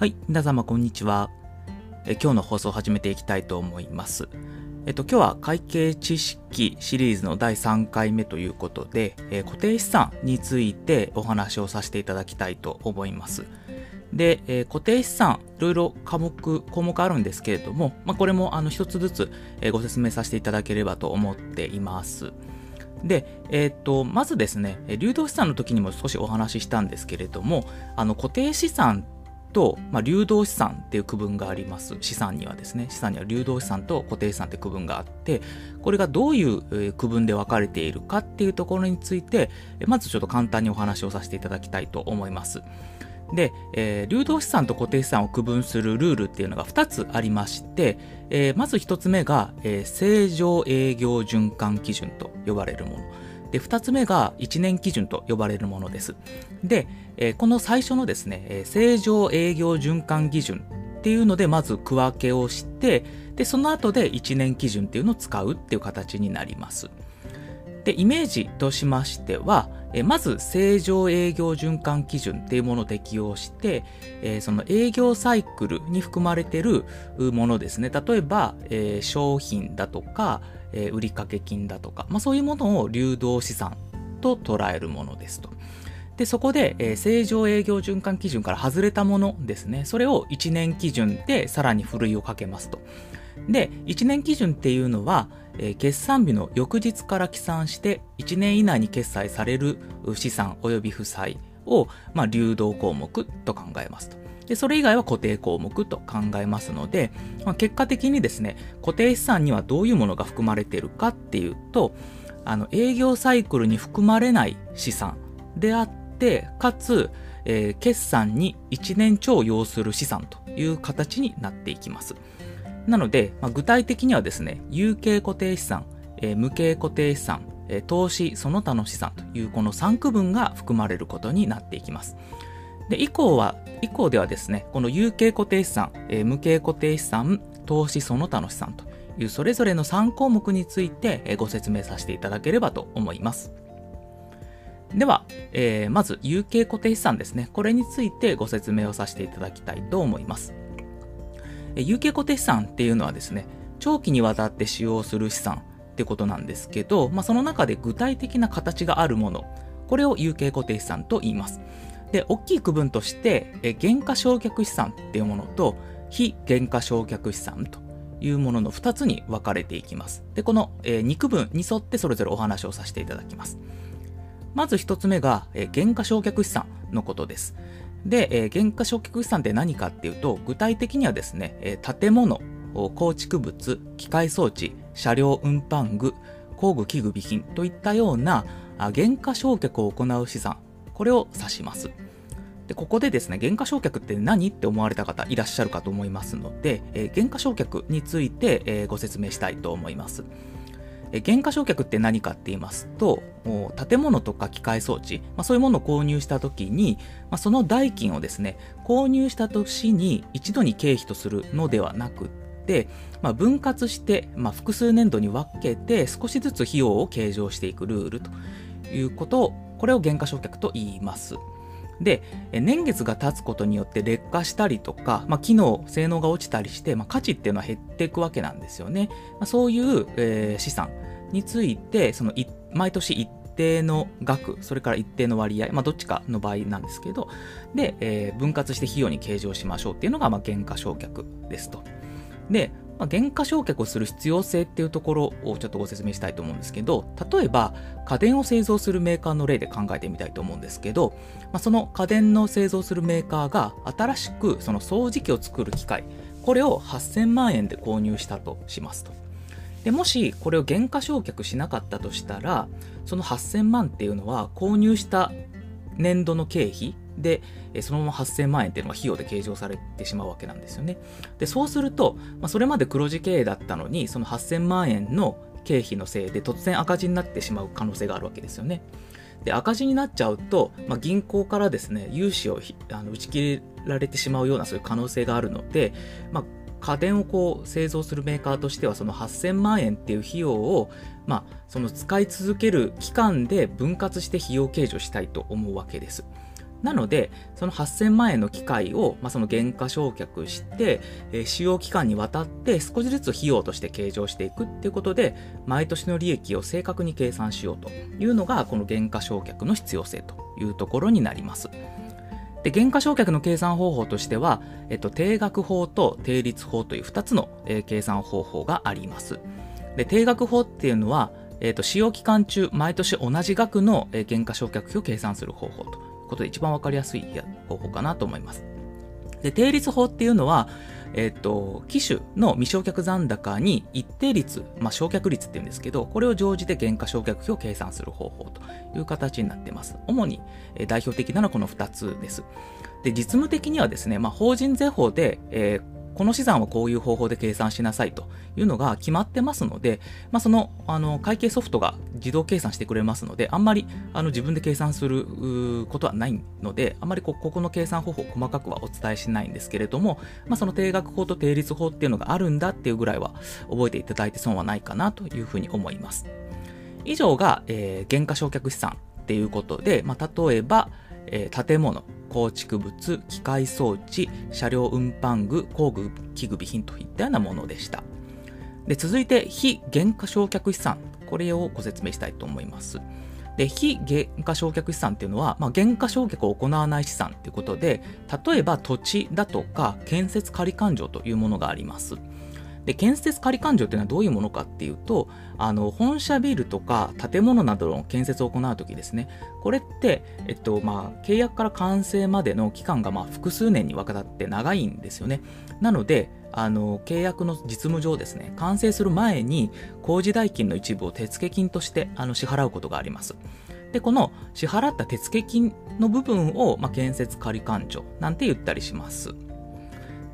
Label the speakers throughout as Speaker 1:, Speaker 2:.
Speaker 1: はい、皆様こんにちは。え今日の放送を始めていきたいと思います。えっと、今日は会計知識シリーズの第3回目ということで、え固定資産についてお話をさせていただきたいと思います。で、え固定資産、いろいろ科目、項目あるんですけれども、まあ、これも一つずつ、えご説明させていただければと思っています。で、えーっと、まずですね、流動資産の時にも少しお話ししたんですけれども、あの固定資産ってと、まあ、流動資産っていう区分があります。資産にはですね、資産には流動資産と固定資産って区分があって、これがどういう区分で分かれているかっていうところについて、まずちょっと簡単にお話をさせていただきたいと思います。で、えー流動資産と固定資産を区分するルールっていうのが2つありまして、えーまず1つ目が、えー正常営業循環基準と呼ばれるもの。で、2つ目が1年基準と呼ばれるものです。で、えーこの最初のですね、えー正常営業循環基準っていうので、まず区分けをして、で、その後で1年基準っていうのを使うっていう形になります。で、イメージとしましては、えまず正常営業循環基準っていうものを適用して、えその営業サイクルに含まれてるものですね。例えば、え商品だとか、え売掛金だとか、まあ、そういうものを流動資産と捉えるものですと。で、そこで、えー正常営業循環基準から外れたものですね。それを1年基準でさらにふるいをかけますと。で、1年基準っていうのは、えー決算日の翌日から起算して1年以内に決済される資産及び負債を、まあ、流動項目と考えますと。で、それ以外は固定項目と考えますので、まあ、結果的にですね、固定資産にはどういうものが含まれているかっていうと、あの、営業サイクルに含まれない資産であって、かつ、えー決算に1年超要する資産という形になっていきます。なので、まあ、具体的にはですね、有形固定資産、えー無形固定資産、えー投資その他の資産というこの3区分が含まれることになっていきます。で、以降は、以降ではですね、この有形固定資産、えー無形固定資産、投資その他の資産というそれぞれの3項目についてえご説明させていただければと思います。では、えーまず有形固定資産ですね。これについてご説明をさせていただきたいと思います。有形固定資産っていうのはですね、長期にわたって使用する資産ってことなんですけど、まあ、その中で具体的な形があるもの、これを有形固定資産と言います。で、大きい区分として、えー減価償却資産っていうものと、非減価償却資産というものの2つに分かれていきます。で、この、え2区分に沿ってそれぞれお話をさせていただきます。まず1つ目が、えー減価償却資産のことです。で、えー減価償却資産って何かっていうと、具体的にはですね、えー建物、構築物、機械装置、車両運搬具、工具器具備品といったようなあ減価償却を行う資産、これを指します。でここでですね、減価償却って何って思われた方いらっしゃるかと思いますので、えー減価償却について、えーご説明したいと思います。減価償却って何かって言いますと、建物とか機械装置、まあ、そういうものを購入したときに、まあ、その代金をですね、購入した年に一度に経費とするのではなくって、まあ、分割して、まあ、複数年度に分けて少しずつ費用を計上していくルールということを、これを減価償却と言います。で、年月が経つことによって劣化したりとか、まあ、機能、性能が落ちたりして、まあ、価値っていうのは減っていくわけなんですよね。まあ、そういう、えー資産について、その毎年一定の額、それから一定の割合、まあ、どっちかの場合なんですけど、で、えー分割して費用に計上しましょうっていうのが、まあ、減価償却ですと。で、まあ、減価償却をする必要性っていうところをちょっとご説明したいと思うんですけど、例えば家電を製造するメーカーの例で考えてみたいと思うんですけど、まあ、その家電の製造するメーカーが新しくその掃除機を作る機械、これを8000万円で購入したとしますと。でもしこれを減価償却しなかったとしたら、その8000万っていうのは購入した年度の経費で、そのまま8000万円っていうのが費用で計上されてしまうわけなんですよね。で、そうすると、まあ、それまで黒字経営だったのに、その8000万円の経費のせいで突然赤字になってしまう可能性があるわけですよね。で、赤字になっちゃうと、まあ、銀行からですね、融資をあの打ち切られてしまうようなそういう可能性があるので、まあ、家電をこう製造するメーカーとしてはその8000万円っていう費用を、まあ、その使い続ける期間で分割して費用計上したいと思うわけです。なので、その8000万円の機械を、まあ、その減価償却して、えー、使用期間にわたって少しずつ費用として計上していくっていうことで、毎年の利益を正確に計算しようというのが、この減価償却の必要性というところになります。で、減価償却の計算方法としては、えっと、定額法と定率法という2つの、えー、計算方法があります。で、定額法っていうのは、えっと、使用期間中、毎年同じ額の、えー、減価償却費を計算する方法とことで一番わかりやすい方法かなと思います。で、定率法っていうのは、えっ、と、機種の未償却残高に一定率、まあ、償却率って言うんですけど、これを乗じて減価償却費を計算する方法という形になってます。主に、え、代表的なのはこの2つです。で、実務的にはですね、まあ、法人税法で、えーこの資産はこういう方法で計算しなさいというのが決まってますので、まあ、そのあの会計ソフトが自動計算してくれますので、あんまりあの自分で計算することはないので、あんまりここの計算方法細かくはお伝えしないんですけれども、まあ、その定額法と定率法っていうのがあるんだっていうぐらいは覚えていただいて損はないかなというふうに思います。以上が、えー、原価償却資産っていうことで、まあ、例えば、えー、建物、構築物、機械装置、車両運搬具、工具、器具備品といったようなものでした。で続いて、非原価償却資産。これをご説明したいと思います。で、非原価償却資産っていうのは、まあ、原価償却を行わない資産ということで、例えば土地だとか建設仮勘定というものがあります。で建設仮勘定というのはどういうものかっていうとあの本社ビルとか建物などの建設を行うときですね。これって、えっとまあ、契約から完成までの期間がまあ複数年にわたって長いんですよね。なのであの契約の実務上ですね完成する前に工事代金の一部を手付金としてあの支払うことがあります。でこの支払った手付金の部分を、まあ、建設仮勘定なんて言ったりします。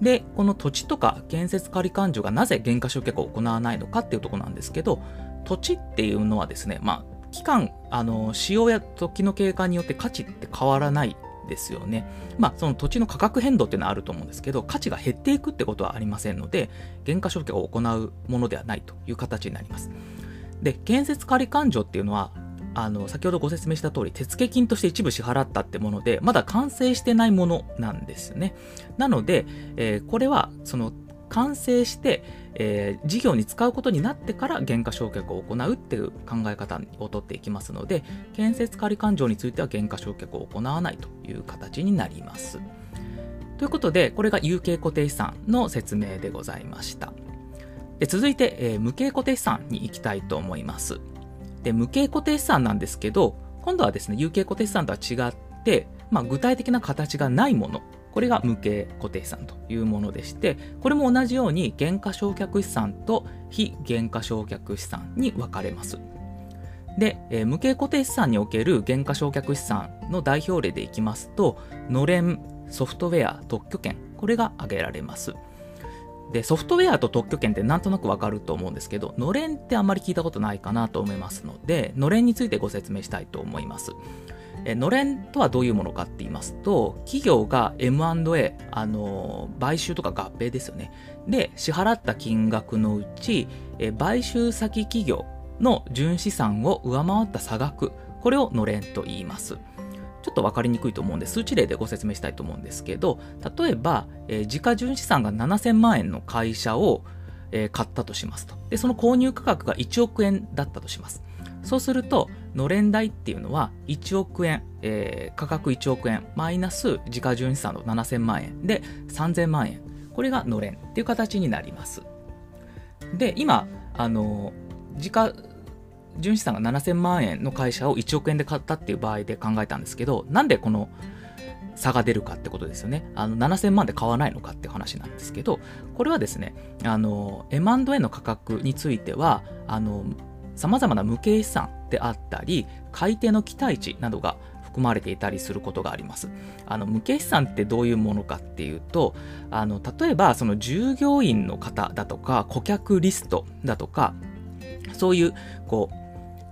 Speaker 1: で、この土地とか建設仮勘定がなぜ減価償却を行わないのかっていうところなんですけど、土地っていうのはですね、まあ、期間、あの、使用や時の経過によって価値って変わらないですよね。まあ、その土地の価格変動っていうのはあると思うんですけど、価値が減っていくってことはありませんので、減価償却を行うものではないという形になります。で、建設仮勘定っていうのは、あの、先ほどご説明した通り、手付金として一部支払ったってもので、まだ完成してないものなんですね。なので、えー、これは、その、完成して、えー、事業に使うことになってから原価償却を行うっていう考え方をとっていきますので、建設仮勘定については原価償却を行わないという形になります。ということで、これが有形固定資産の説明でございました。で続いて、えー、無形固定資産に行きたいと思います。で、無形固定資産なんですけど、今度はですね、有形固定資産とは違って、まあ、具体的な形がないもの、これが無形固定資産というものでして、これも同じように原価償却資産と非原価償却資産に分かれます。で、えー、無形固定資産における原価償却資産の代表例でいきますと、のれん、ソフトウェア、特許権、これが挙げられます。で、ソフトウェアと特許権ってなんとなくわかると思うんですけど、のれんってあんまり聞いたことないかなと思いますので、のれんについてご説明したいと思います。えのれんとはどういうものかって言いますと、企業が M&A、あの買収とか合併ですよね。で、支払った金額のうち、え買収先企業の純資産を上回った差額、これをのれんと言います。ちょっと分かりにくいと思うんで、数値例でご説明したいと思うんですけど、例えば、えー、時価純資産が7000万円の会社を、えー、買ったとしますと。で、その購入価格が1億円だったとします。そうすると、のれん代っていうのは1億円、えー、価格1億円、マイナス時価純資産の7000万円で3000万円。これがのれんっていう形になります。で、今、あの、時価純資産が7000万円の会社を1億円で買ったっていう場合で考えたんですけど、なんでこの差が出るかってことですよね。あの、7000万で買わないのかって話なんですけど、これはですね、あの、M&A の価格については、あの、様々な無形資産であったり、買い手の期待値などが含まれていたりすることがあります。あの、無形資産ってどういうものかっていうと、あの、例えば、その従業員の方だとか、顧客リストだとか、そういう、こう、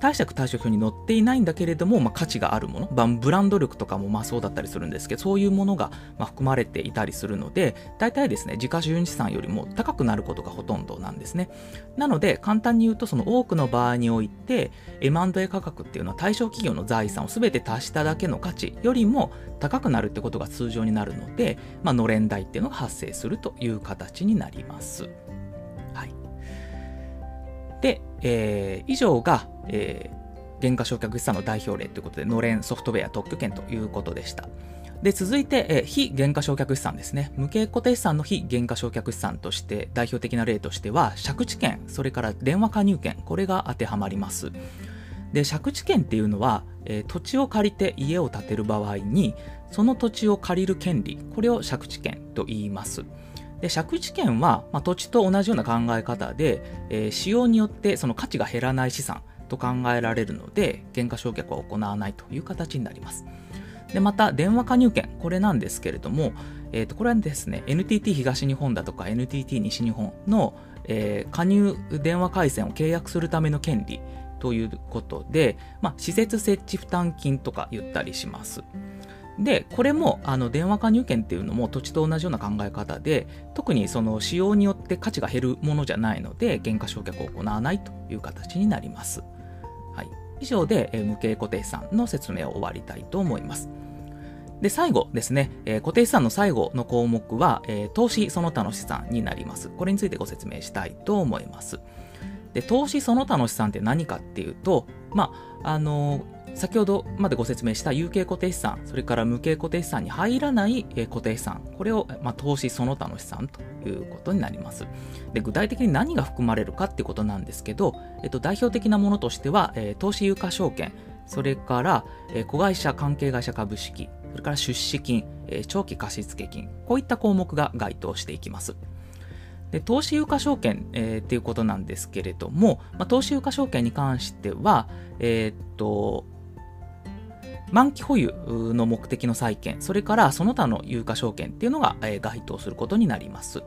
Speaker 1: 貸借対照表に載っていないんだけれども、まあ、価値があるもの、まあ、ブランド力とかもまあそうだったりするんですけど、そういうものがまあ含まれていたりするので、大体ですね、自家純資産よりも高くなることがほとんどなんですね。なので、簡単に言うと、その多くの場合において、M&A 価格っていうのは対象企業の財産を全て足しただけの価値よりも高くなるってことが通常になるので、まあ、のれん代っていうのが発生するという形になります。えー、以上が、えー原価償却資産の代表例ということで、のれんソフトウェア特許権ということでした。で、続いて、え非原価償却資産ですね。無形固定資産の非原価償却資産として代表的な例としては、借地権、それから電話加入権、これが当てはまります。で、借地権っていうのは、えー、土地を借りて家を建てる場合に、その土地を借りる権利、これを借地権と言います。で借地権は、まあ、土地と同じような考え方で、えー、使用によってその価値が減らない資産と考えられるので、減価償却は行わないという形になります。で、また、電話加入権、これなんですけれども、え、ー、と、これはですね、NTT 東日本だとか NTT 西日本の、えー、加入電話回線を契約するための権利ということで、まあ、施設設置負担金とか言ったりします。で、これもあの電話加入権っていうのも土地と同じような考え方で、特にその使用によって価値が減るものじゃないので、減価償却を行わないという形になります。はい、以上で、え無形固定資産の説明を終わりたいと思います。で、最後ですね、え固定資産の最後の項目は、え投資その他の資産になります。これについてご説明したいと思います。で、投資その他の資産って何かっていうと、まあ、あの先ほどまでご説明した有形固定資産、それから無形固定資産に入らない固定資産、これを、まあ、投資その他の資産ということになります。で具体的に何が含まれるかっていうことなんですけど、えっと、代表的なものとしては、えー、投資有価証券、それから、えー、子会社関係会社株式、それから出資金、えー、長期貸付金、こういった項目が該当していきます。で投資有価証券、えー、っていうことなんですけれども、まあ、投資有価証券に関しては、えー、っと、満期保有の目的の債券、それからその他の有価証券っていうのが、えー、該当することになります。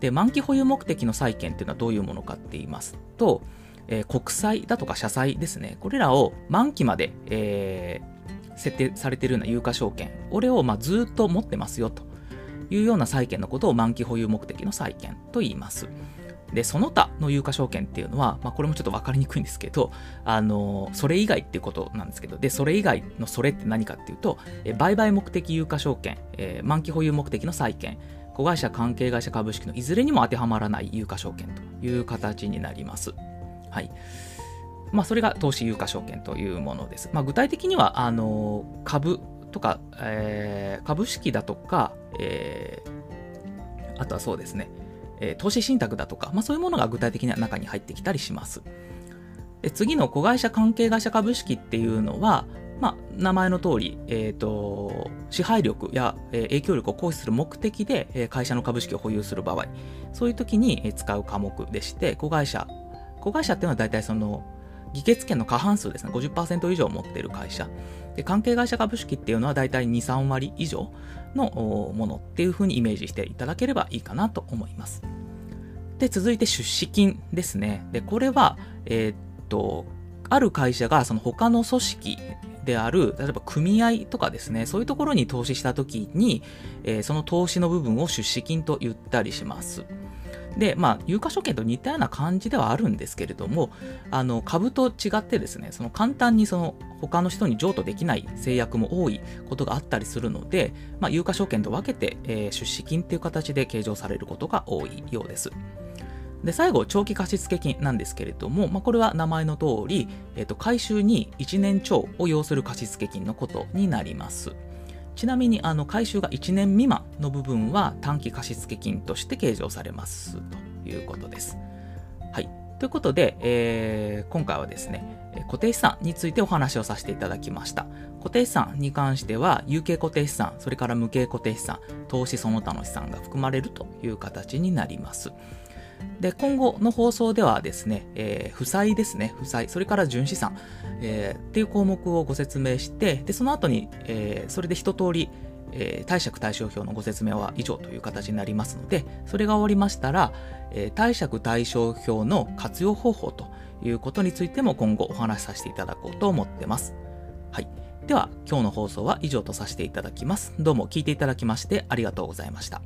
Speaker 1: で、満期保有目的の債券っていうのはどういうものかって言いますと、えー、国債だとか社債ですね、これらを満期まで、えー、設定されているような有価証券、これをまあずっと持ってますよと。いうような債券のことを満期保有目的の債券と言います。で、その他の有価証券っていうのは、まあ、これもちょっと分かりにくいんですけど、あの、それ以外っていうことなんですけど、で、それ以外のそれって何かっていうと、え売買目的有価証券、えー、満期保有目的の債券、子会社関係会社株式のいずれにも当てはまらない有価証券という形になります。はい。まあ、それが投資有価証券というものです。まあ、具体的には、あの、株とか、えー、株式だとか、えー、あとはそうですね、えー、投資信託だとか、まあ、そういうものが具体的な中に入ってきたりします。で次の子会社関係会社株式っていうのは、まあ、名前の通り、えっ、ー、と、支配力や、えー、影響力を行使する目的で、えー、会社の株式を保有する場合、そういう時に、え使う科目でして、子会社、子会社っていうのは大体その、議決権の過半数ですね、50%以上持っている会社。で、関係会社株式っていうのは大体2、3割以上のものっていうふうにイメージしていただければいいかなと思います。で、続いて出資金ですね。で、これは、えー、っと、ある会社がその他の組織である、例えば組合とかですね、そういうところに投資したときに、えー、その投資の部分を出資金と言ったりします。で、まあ、有価証券と似たような感じではあるんですけれども、あの、株と違ってですね、その簡単にその他の人に譲渡できない制約も多いことがあったりするので、まあ、有価証券と分けて、えー、出資金っていう形で計上されることが多いようです。で、最後、長期貸付金なんですけれども、まあ、これは名前の通り、えっ、ー、と、回収に1年超を要する貸付金のことになります。ちなみに、あの、回収が1年未満の部分は短期貸付金として計上されますということです。はい。ということで、えー、今回はですね、固定資産についてお話をさせていただきました。固定資産に関しては、有形固定資産、それから無形固定資産、投資その他の資産が含まれるという形になります。で、今後の放送ではですね、えー、負債ですね、負債、それから純資産、えー、っていう項目をご説明して、で、その後に、えー、それで一通り、えー、貸借対照表のご説明は以上という形になりますので、それが終わりましたら、えー、貸借対照表の活用方法ということについても今後お話しさせていただこうと思ってます。はい。では、今日の放送は以上とさせていただきます。どうも聞いていただきましてありがとうございました。